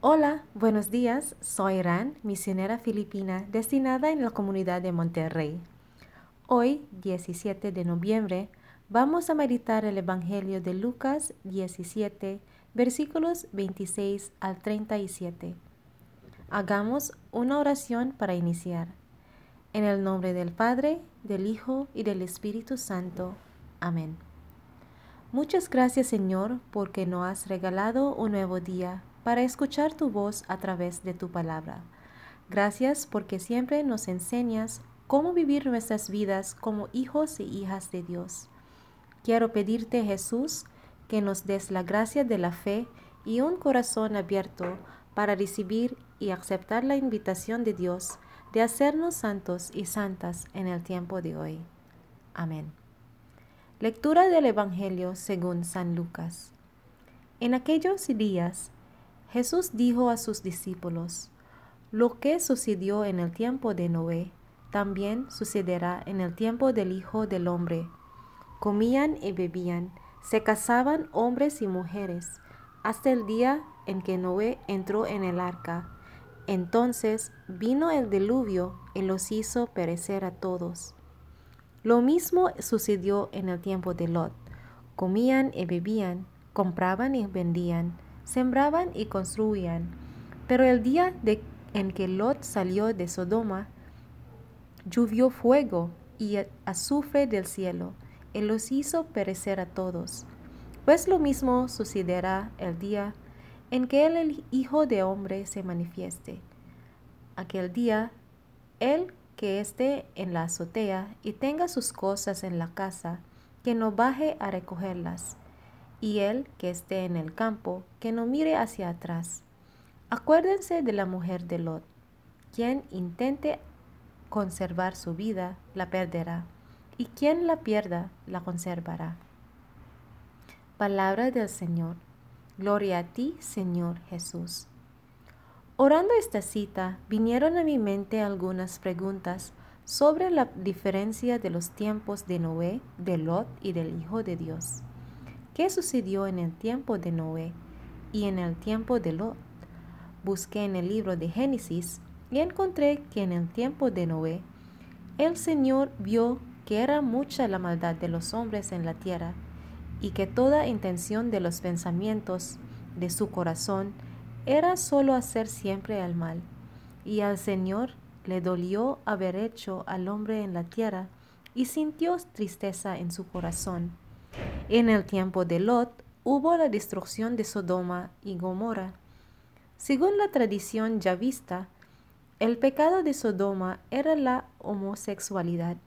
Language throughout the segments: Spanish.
Hola, buenos días. Soy Ran, misionera filipina destinada en la comunidad de Monterrey. Hoy, 17 de noviembre, vamos a meditar el Evangelio de Lucas 17, versículos 26 al 37. Hagamos una oración para iniciar. En el nombre del Padre, del Hijo y del Espíritu Santo. Amén. Muchas gracias Señor porque nos has regalado un nuevo día para escuchar tu voz a través de tu palabra. Gracias porque siempre nos enseñas cómo vivir nuestras vidas como hijos e hijas de Dios. Quiero pedirte, Jesús, que nos des la gracia de la fe y un corazón abierto para recibir y aceptar la invitación de Dios de hacernos santos y santas en el tiempo de hoy. Amén. Lectura del Evangelio según San Lucas. En aquellos días, Jesús dijo a sus discípulos, Lo que sucedió en el tiempo de Noé, también sucederá en el tiempo del Hijo del Hombre. Comían y bebían, se casaban hombres y mujeres, hasta el día en que Noé entró en el arca. Entonces vino el diluvio y los hizo perecer a todos. Lo mismo sucedió en el tiempo de Lot. Comían y bebían, compraban y vendían sembraban y construían. Pero el día de, en que Lot salió de Sodoma, llovió fuego y azufre del cielo, y los hizo perecer a todos. Pues lo mismo sucederá el día en que el Hijo de Hombre se manifieste. Aquel día, el que esté en la azotea y tenga sus cosas en la casa, que no baje a recogerlas y el que esté en el campo, que no mire hacia atrás. Acuérdense de la mujer de Lot. Quien intente conservar su vida, la perderá, y quien la pierda, la conservará. Palabra del Señor. Gloria a ti, Señor Jesús. Orando esta cita, vinieron a mi mente algunas preguntas sobre la diferencia de los tiempos de Noé, de Lot y del Hijo de Dios qué sucedió en el tiempo de Noé y en el tiempo de Lot. Busqué en el libro de Génesis y encontré que en el tiempo de Noé, el Señor vio que era mucha la maldad de los hombres en la tierra y que toda intención de los pensamientos de su corazón era solo hacer siempre el mal. Y al Señor le dolió haber hecho al hombre en la tierra y sintió tristeza en su corazón. En el tiempo de Lot hubo la destrucción de Sodoma y Gomorra. Según la tradición ya vista, el pecado de Sodoma era la homosexualidad,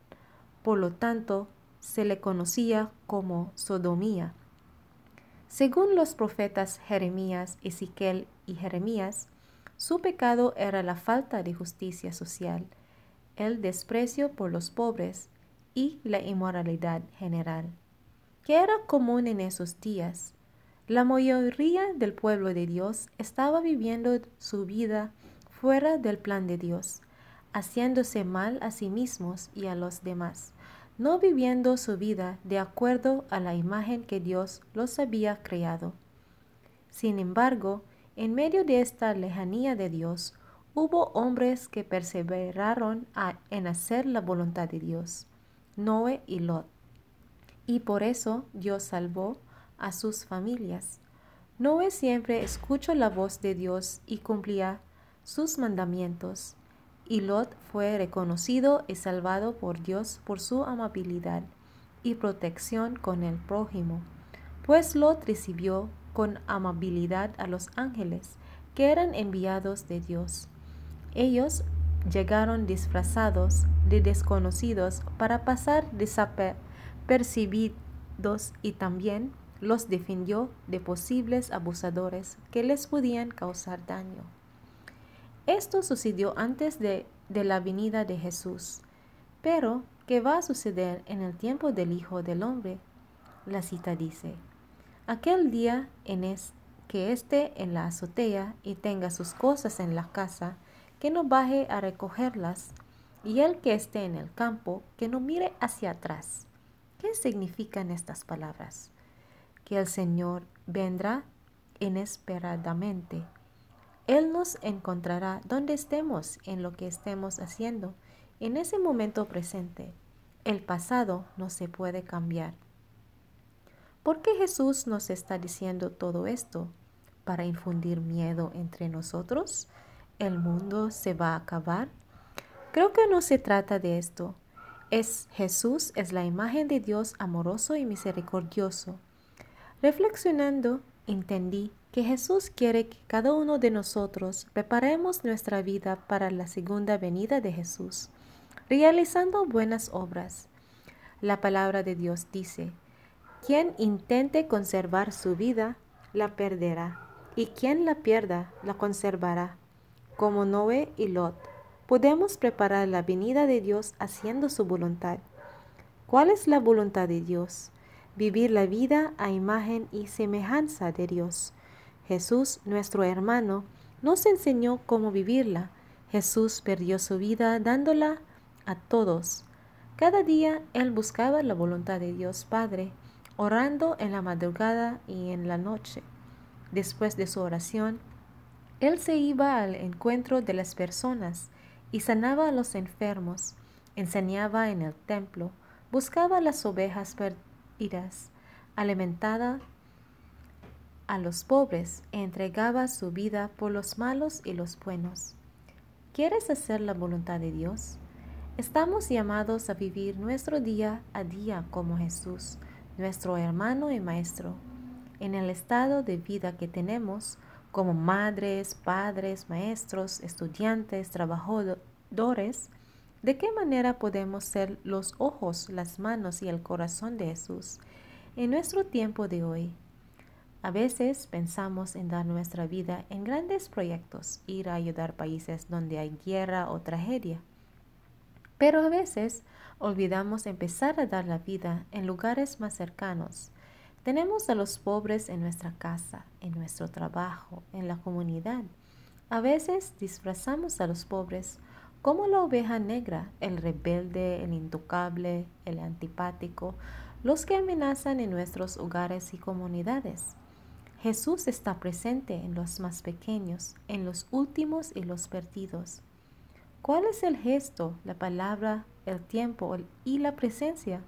por lo tanto se le conocía como sodomía. Según los profetas Jeremías, Ezequiel y Jeremías, su pecado era la falta de justicia social, el desprecio por los pobres y la inmoralidad general que era común en esos días. La mayoría del pueblo de Dios estaba viviendo su vida fuera del plan de Dios, haciéndose mal a sí mismos y a los demás, no viviendo su vida de acuerdo a la imagen que Dios los había creado. Sin embargo, en medio de esta lejanía de Dios, hubo hombres que perseveraron en hacer la voluntad de Dios, Noé y Lot y por eso Dios salvó a sus familias. Noé siempre escuchó la voz de Dios y cumplía sus mandamientos, y Lot fue reconocido y salvado por Dios por su amabilidad y protección con el prójimo, pues Lot recibió con amabilidad a los ángeles que eran enviados de Dios. Ellos llegaron disfrazados de desconocidos para pasar desapercibidos percibidos y también los defendió de posibles abusadores que les podían causar daño. Esto sucedió antes de, la venida de Jesús, pero ¿qué va a suceder en el tiempo del Hijo del Hombre? La cita dice, aquel día en es, que esté en la azotea y tenga sus cosas en la casa, que no baje a recogerlas, y el que esté en el campo, que no mire hacia atrás ¿Qué significan estas palabras? Que el Señor vendrá inesperadamente. Él nos encontrará donde estemos, en lo que estemos haciendo, en ese momento presente. El pasado no se puede cambiar. ¿Por qué Jesús nos está diciendo todo esto? ¿Para infundir miedo entre nosotros? ¿El mundo se va a acabar? Creo que no se trata de esto. Es Jesús es la imagen de Dios amoroso y misericordioso. Reflexionando, entendí que Jesús quiere que cada uno de nosotros preparemos nuestra vida para la segunda venida de Jesús, realizando buenas obras. La palabra de Dios dice, quien intente conservar su vida, la perderá, y quien la pierda, la conservará. Como Noé y Lot, podemos preparar la venida de Dios haciendo su voluntad. ¿Cuál es la voluntad de Dios? Vivir la vida a imagen y semejanza de Dios Jesús, nuestro hermano, nos enseñó cómo vivirla. Jesús perdió su vida dándola a todos. Cada día Él buscaba la voluntad de Dios Padre, orando en la madrugada y en la noche. Después de su oración, Él se iba al encuentro de las personas y sanaba a los enfermos, enseñaba en el templo, buscaba las ovejas perdidas, alimentada a los pobres e entregaba su vida por los malos y los buenos. ¿Quieres hacer la voluntad de Dios? Estamos llamados a vivir nuestro día a día como Jesús, nuestro hermano y maestro. En el estado de vida que tenemos, como madres, padres, maestros, estudiantes, trabajadores, ¿de qué manera podemos ser los ojos, las manos y el corazón de Jesús en nuestro tiempo de hoy? A veces pensamos en dar nuestra vida en grandes proyectos, ir a ayudar países donde hay guerra o tragedia. Pero a veces olvidamos empezar a dar la vida en lugares más cercanos. Tenemos a los pobres en nuestra casa, en nuestro trabajo, en la comunidad. A veces disfrazamos a los pobres como la oveja negra, el rebelde, el intocable, el antipático, los que amenazan en nuestros hogares y comunidades. Jesús está presente en los más pequeños, en los últimos y los perdidos. ¿Cuál es el gesto, la palabra, el tiempo y la presencia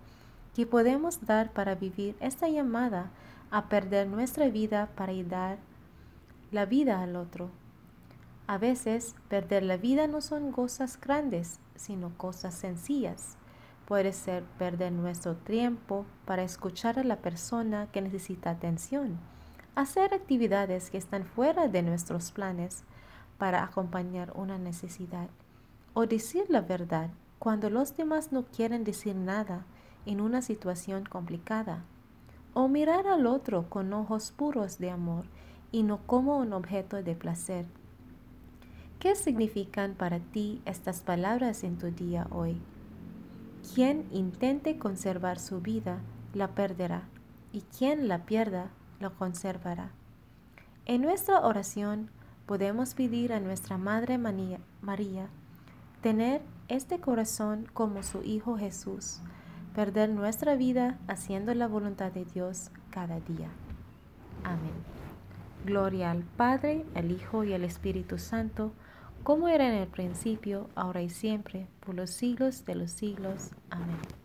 que podemos dar para vivir esta llamada a perder nuestra vida para dar la vida al otro? A veces, perder la vida no son cosas grandes, sino cosas sencillas. Puede ser perder nuestro tiempo para escuchar a la persona que necesita atención hacer actividades que están fuera de nuestros planes para acompañar una necesidad o decir la verdad cuando los demás no quieren decir nada en una situación complicada o mirar al otro con ojos puros de amor y no como un objeto de placer. ¿Qué significan para ti estas palabras en tu día hoy? Quien intente conservar su vida la perderá y quien la pierda lo conservará. En nuestra oración podemos pedir a nuestra Madre María tener este corazón como su Hijo Jesús, perder nuestra vida haciendo la voluntad de Dios cada día. Amén. Gloria al Padre, al Hijo y al Espíritu Santo, como era en el principio, ahora y siempre, por los siglos de los siglos. Amén.